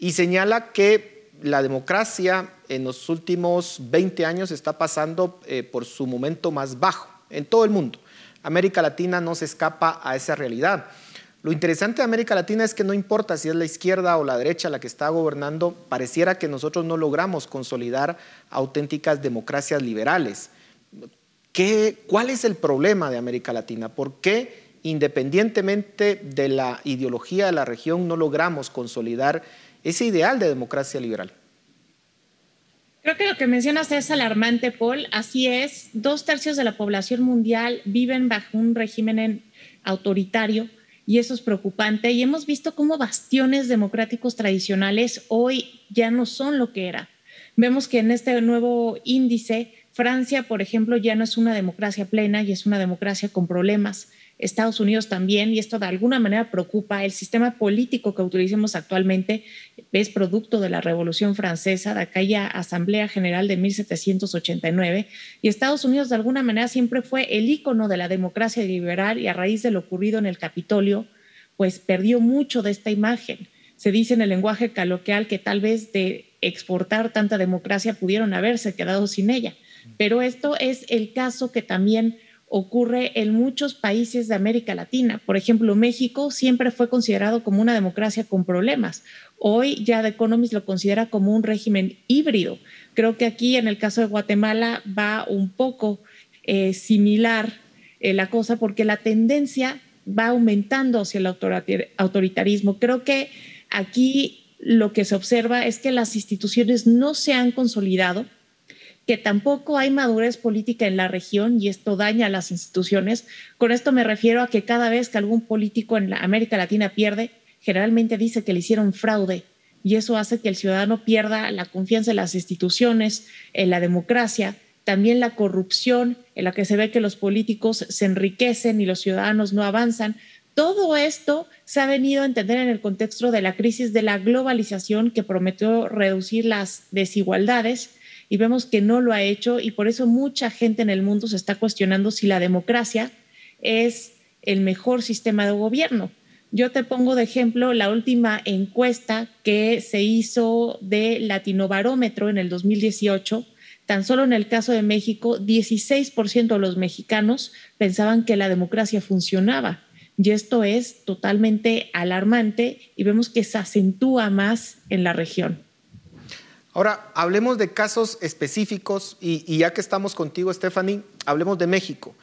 y señala que la democracia en los últimos 20 años está pasando por su momento más bajo en todo el mundo. América Latina no se escapa a esa realidad. Lo interesante de América Latina es que no importa si es la izquierda o la derecha la que está gobernando, pareciera que nosotros no logramos consolidar auténticas democracias liberales. ¿Cuál es el problema de América Latina? ¿Por qué, independientemente de la ideología de la región, no logramos consolidar ese ideal de democracia liberal? Creo que lo que mencionas es alarmante, Paul. Así es, dos tercios de la población mundial viven bajo un régimen autoritario y eso es preocupante. Y hemos visto cómo bastiones democráticos tradicionales hoy ya no son lo que era. Vemos que en este nuevo índice Francia, por ejemplo, ya no es una democracia plena y es una democracia con problemas. Estados Unidos también, y esto de alguna manera preocupa. El sistema político que utilicemos actualmente es producto de la Revolución Francesa, de aquella Asamblea General de 1789, y Estados Unidos de alguna manera siempre fue el ícono de la democracia liberal y a raíz de lo ocurrido en el Capitolio, pues perdió mucho de esta imagen. Se dice en el lenguaje coloquial que tal vez de exportar tanta democracia pudieron haberse quedado sin ella. Pero esto es el caso que también ocurre en muchos países de América Latina. Por ejemplo, México siempre fue considerado como una democracia con problemas. Hoy ya The Economist lo considera como un régimen híbrido. Creo que aquí en el caso de Guatemala va un poco eh, similar eh, la cosa porque la tendencia va aumentando hacia el autoritarismo. Creo que aquí lo que se observa es que las instituciones no se han consolidado que tampoco hay madurez política en la región y esto daña a las instituciones. Con esto me refiero a que cada vez que algún político en América Latina pierde, generalmente dice que le hicieron fraude y eso hace que el ciudadano pierda la confianza en las instituciones, en la democracia, también la corrupción, en la que se ve que los políticos se enriquecen y los ciudadanos no avanzan. Todo esto se ha venido a entender en el contexto de la crisis de la globalización que prometió reducir las desigualdades y vemos que no lo ha hecho y por eso mucha gente en el mundo se está cuestionando si la democracia es el mejor sistema de gobierno. Yo te pongo de ejemplo la última encuesta que se hizo de Latinobarómetro en el 2018. Tan solo en el caso de México, 16% de los mexicanos pensaban que la democracia funcionaba. Y esto es totalmente alarmante y vemos que se acentúa más en la región. Ahora, hablemos de casos específicos y, ya que estamos contigo, Stephanie, hablemos de México.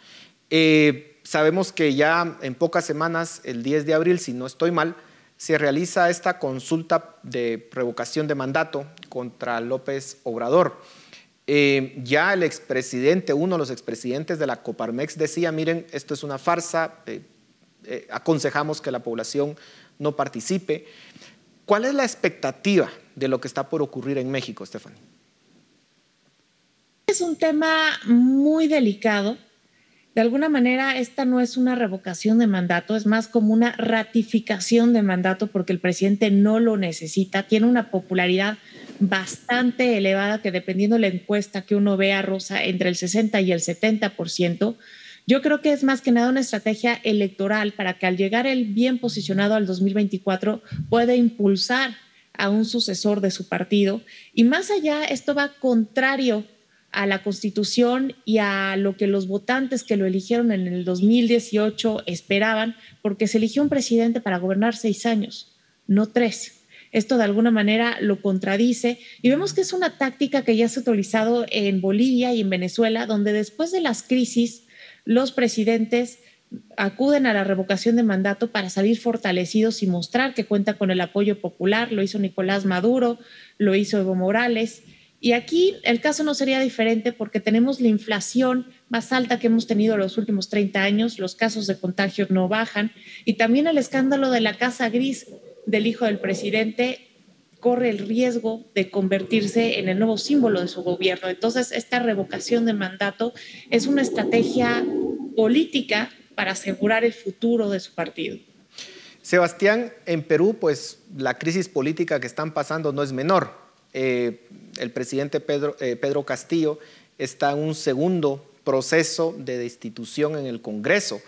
Eh, sabemos que ya en pocas semanas, el 10 de abril, si no estoy mal, se realiza esta consulta de revocación de mandato contra López Obrador. Eh, ya el expresidente, uno de los expresidentes de la Coparmex decía, miren, esto es una farsa, eh, aconsejamos que la población no participe. ¿Cuál es la expectativa de lo que está por ocurrir en México, Stephanie? Es un tema muy delicado de alguna manera esta no es una revocación de mandato, es más como una ratificación de mandato porque el presidente no lo necesita, tiene una popularidad bastante elevada que dependiendo de la encuesta que uno vea, Rosa, entre el 60 y el 70%. Yo creo que es más que nada una estrategia electoral para que al llegar el bien posicionado al 2024 pueda impulsar a un sucesor de su partido. Y más allá, esto va contrario a la Constitución y a lo que los votantes que lo eligieron en el 2018 esperaban, porque se eligió un presidente para gobernar seis años, no tres. Esto de alguna manera lo contradice y vemos que es una táctica que ya se ha utilizado en Bolivia y en Venezuela, donde después de las crisis los presidentes acuden a la revocación de mandato para salir fortalecidos y mostrar que cuenta con el apoyo popular. Lo hizo Nicolás Maduro, lo hizo Evo Morales y aquí el caso no sería diferente porque tenemos la inflación más alta que hemos tenido los últimos 30 años, los casos de contagio no bajan y también el escándalo de la casa gris del hijo del presidente corre el riesgo de convertirse en el nuevo símbolo de su gobierno. Entonces, esta revocación de mandato es una estrategia política para asegurar el futuro de su partido. Sebastián, en Perú, pues la crisis política que están pasando no es menor. Eh, el presidente Pedro, eh, Pedro Castillo está en un segundo proceso de destitución en el Congreso.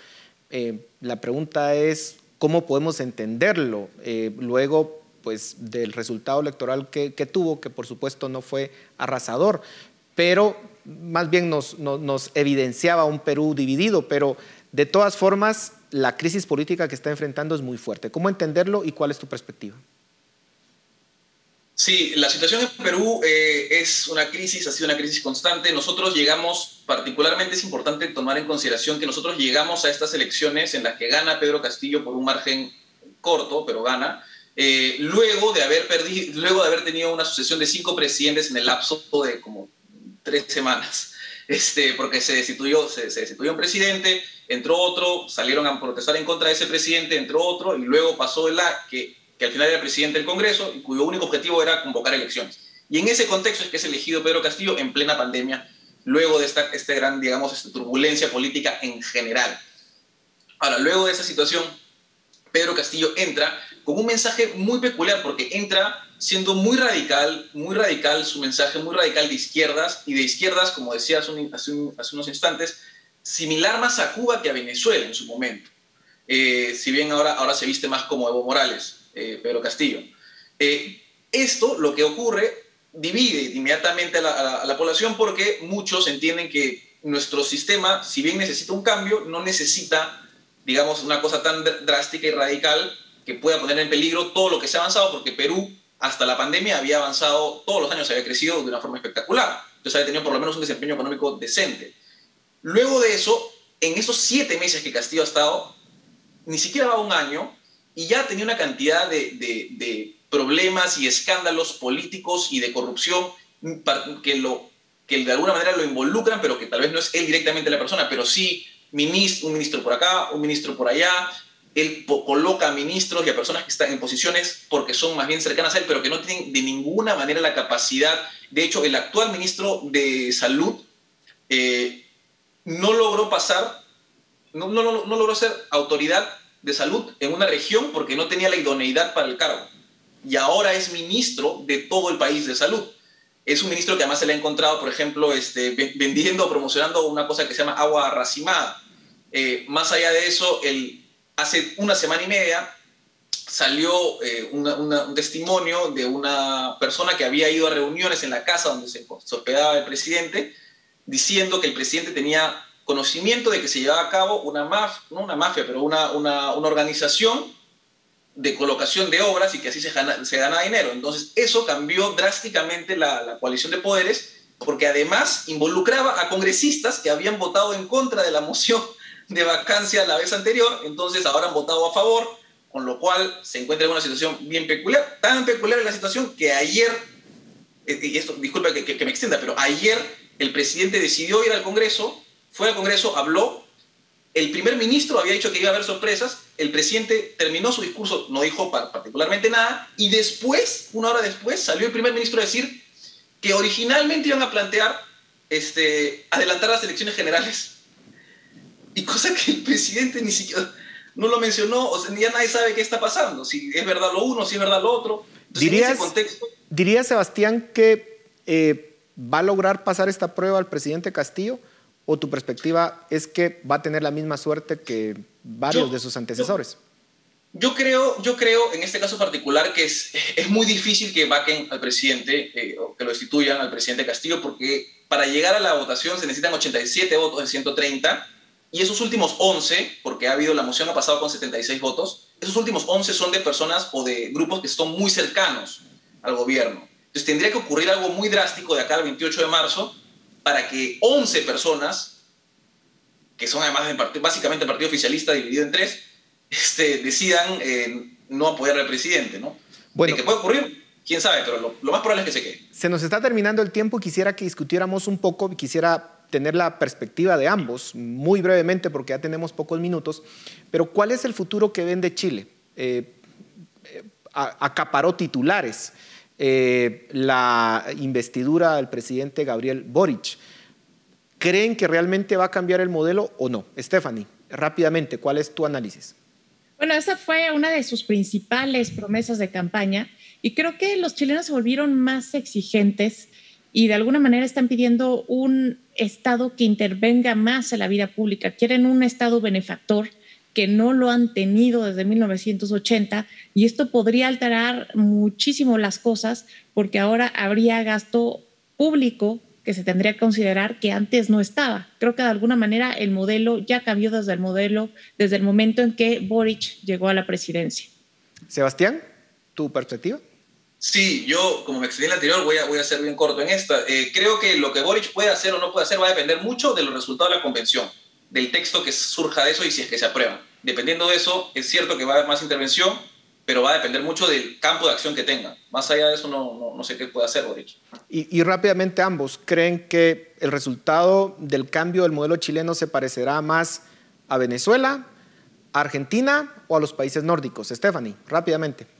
Eh, la pregunta es, ¿cómo podemos entenderlo luego pues, del resultado electoral que, tuvo, que por supuesto no fue arrasador, pero más bien nos, nos evidenciaba un Perú dividido, pero de todas formas la crisis política que está enfrentando es muy fuerte. ¿Cómo entenderlo y cuál es tu perspectiva? Sí, la situación en Perú eh, es una crisis, ha sido una crisis constante. Nosotros llegamos, particularmente es importante tomar en consideración que nosotros llegamos a estas elecciones en las que gana Pedro Castillo por un margen corto, pero gana, eh, luego, de haber perdido, luego de haber tenido una sucesión de cinco presidentes en el lapso de como tres semanas. <laughs> Este, porque se destituyó, se, se destituyó un presidente, entró otro, salieron a protestar en contra de ese presidente, entró otro, y luego pasó el que que al final era presidente del Congreso y cuyo único objetivo era convocar elecciones. Y en ese contexto es que es elegido Pedro Castillo en plena pandemia, luego de esta este gran, digamos, esta turbulencia política en general. Ahora, luego de esa situación, Pedro Castillo entra con un mensaje muy peculiar, porque entra siendo muy radical, muy radical su mensaje, muy radical de izquierdas, y de izquierdas, como decía hace, hace, unos instantes, similar más a Cuba que a Venezuela en su momento. Eh, si bien ahora, ahora se viste más como Evo Morales. Eh, Pedro Castillo. Eh, esto, lo que ocurre, divide inmediatamente a la, población porque muchos entienden que nuestro sistema, si bien necesita un cambio, no necesita, digamos, una cosa tan drástica y radical que pueda poner en peligro todo lo que se ha avanzado, porque Perú hasta la pandemia había avanzado, todos los años había crecido de una forma espectacular. Entonces había tenido por lo menos un desempeño económico decente. Luego de eso, en esos siete meses que Castillo ha estado, ni siquiera va un año, y ya tenía una cantidad de, problemas y escándalos políticos y de corrupción que, lo, que de alguna manera lo involucran, pero que tal vez no es él directamente la persona, pero sí ministro, un ministro por acá, un ministro por allá. Él coloca a ministros y a personas que están en posiciones porque son más bien cercanas a él, pero que no tienen de ninguna manera la capacidad. De hecho, el actual ministro de Salud eh, no logró pasar, no, no, no logró ser autoridad de salud en una región porque no tenía la idoneidad para el cargo. Y ahora es ministro de todo el país de salud. Es un ministro que además se le ha encontrado, por ejemplo, este, vendiendo o promocionando una cosa que se llama agua racimada. Eh, más allá de eso, el, hace una semana y media salió eh, un testimonio de una persona que había ido a reuniones en la casa donde se, hospedaba el presidente, diciendo que el presidente tenía conocimiento de que se llevaba a cabo una mafia, no una mafia, pero una, una, una organización de colocación de obras y que así se gana, se gana dinero. Entonces, eso cambió drásticamente la, la, coalición de poderes, porque además involucraba a congresistas que habían votado en contra de la moción de vacancia la vez anterior, entonces ahora han votado a favor, con lo cual se encuentra en una situación bien peculiar, tan peculiar es la situación que ayer, eh, y esto, disculpa que, que me extienda, pero ayer el presidente decidió ir al Congreso, fue al Congreso, habló, el primer ministro había dicho que iba a haber sorpresas, el presidente terminó su discurso, no dijo particularmente nada, y después, una hora después, salió el primer ministro a decir que originalmente iban a plantear este, adelantar las elecciones generales. Y cosa que el presidente ni siquiera no lo mencionó, o sea, ya nadie sabe qué está pasando, si es verdad lo uno, si es verdad lo otro. ¿Dirías, contexto, ¿Diría Sebastián que eh, va a lograr pasar esta prueba al presidente Castillo? ¿O tu perspectiva es que va a tener la misma suerte que varios de sus antecesores? Yo, creo, yo creo en este caso particular que es, es muy difícil que vaquen al presidente eh, o que lo destituyan al presidente Castillo porque para llegar a la votación se necesitan 87 votos de 130 y esos últimos 11, porque ha habido la moción ha pasado con 76 votos, esos últimos 11 son de personas o de grupos que son muy cercanos al gobierno. Entonces tendría que ocurrir algo muy drástico de acá al 28 de marzo para que 11 personas, que son además básicamente el partido oficialista dividido en tres, este, decidan eh, no apoyar al presidente, ¿no? Bueno, ¿Qué puede ocurrir? Quién sabe, pero lo, lo, más probable es que se quede. Se nos está terminando el tiempo, quisiera que discutiéramos un poco, quisiera tener la perspectiva de ambos, muy brevemente porque ya tenemos pocos minutos, pero ¿cuál es el futuro que ven de Chile? Eh, eh acaparó titulares. Eh, la investidura del presidente Gabriel Boric. ¿Creen que realmente va a cambiar el modelo o no? Stephanie, rápidamente, ¿cuál es tu análisis? Bueno, esa fue una de sus principales promesas de campaña y creo que los chilenos se volvieron más exigentes y de alguna manera están pidiendo un Estado que intervenga más en la vida pública. Quieren un Estado benefactor que no lo han tenido desde 1980 y esto podría alterar muchísimo las cosas porque ahora habría gasto público que se tendría que considerar que antes no estaba. Creo que de alguna manera el modelo ya cambió desde el modelo, desde el momento en que Boric llegó a la presidencia. Sebastián, ¿tu perspectiva? Sí, yo, como me expliqué en la anterior, voy a, voy a ser bien corto en esta. Eh, creo que lo que Boric puede hacer o no puede hacer va a depender mucho de los resultados de la convención del texto que surja de eso y si es que se aprueba. Dependiendo de eso, es cierto que va a haber más intervención, pero va a depender mucho del campo de acción que tenga. Más allá de eso, no, no, sé qué puede hacer Boric. Y, y, rápidamente ambos, ¿creen que el resultado del cambio del modelo chileno se parecerá más a Venezuela, a Argentina o a los países nórdicos? Stephanie, rápidamente.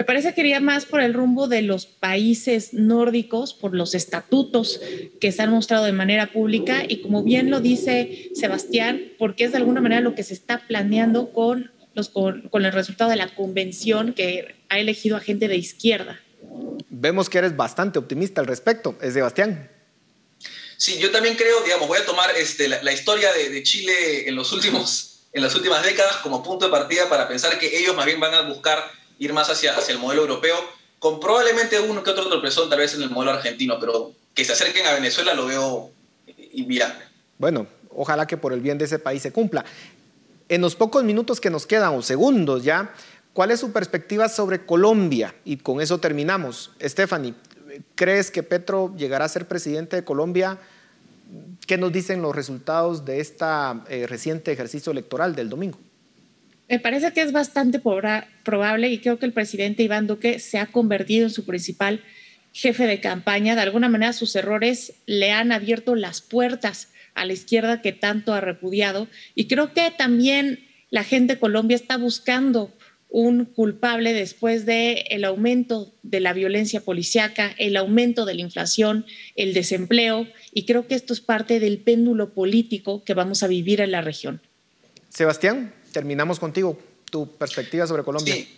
Me parece que iría más por el rumbo de los países nórdicos, por los estatutos que se han mostrado de manera pública y como bien lo dice Sebastián, porque es de alguna manera lo que se está planeando con, los, con, el resultado de la convención que ha elegido a gente de izquierda. Vemos que eres bastante optimista al respecto, es Sebastián. Sí, yo también creo, digamos, voy a tomar este, la, historia de, de, Chile en, los últimos, en las últimas décadas como punto de partida para pensar que ellos más bien van a buscar ir más hacia, hacia el modelo europeo, con probablemente uno que otro tropezón tal vez en el modelo argentino, pero que se acerquen a Venezuela lo veo inviable. Bueno, ojalá que por el bien de ese país se cumpla. En los pocos minutos que nos quedan, o segundos ya, ¿cuál es su perspectiva sobre Colombia? Y con eso terminamos. Stephanie, ¿crees que Petro llegará a ser presidente de Colombia? ¿Qué nos dicen los resultados de este reciente ejercicio electoral del domingo? Me parece que es bastante probable y creo que el presidente Iván Duque se ha convertido en su principal jefe de campaña. De alguna manera sus errores le han abierto las puertas a la izquierda que tanto ha repudiado y creo que también la gente de Colombia está buscando un culpable después de el aumento de la violencia policiaca, el aumento de la inflación, el desempleo y creo que esto es parte del péndulo político que vamos a vivir en la región. Sebastián terminamos contigo. Tu perspectiva sobre Colombia. Sí.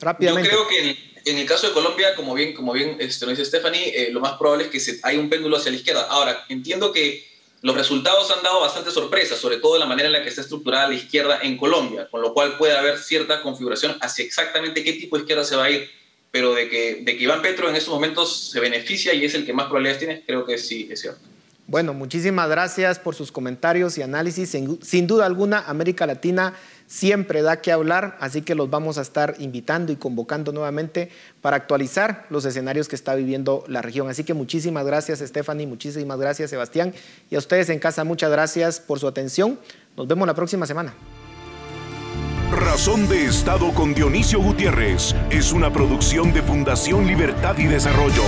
Rápidamente. Yo creo que en, el caso de Colombia, como bien, como bien este, lo dice Stephanie, eh, lo más probable es que se, hay un péndulo hacia la izquierda. Ahora, entiendo que los resultados han dado bastante sorpresa, sobre todo la manera en la que está estructurada la izquierda en Colombia, con lo cual puede haber cierta configuración hacia exactamente qué tipo de izquierda se va a ir. Pero de que, de que Iván Petro en estos momentos se beneficia y es el que más probabilidades tiene, creo que sí es cierto. Bueno, muchísimas gracias por sus comentarios y análisis. Sin, duda alguna, América Latina siempre da que hablar, así que los vamos a estar invitando y convocando nuevamente para actualizar los escenarios que está viviendo la región. Así que muchísimas gracias, Stephanie, muchísimas gracias, Sebastián. Y a ustedes en casa, muchas gracias por su atención. Nos vemos la próxima semana. Razón de Estado con Dionisio Gutiérrez es una producción de Fundación Libertad y Desarrollo.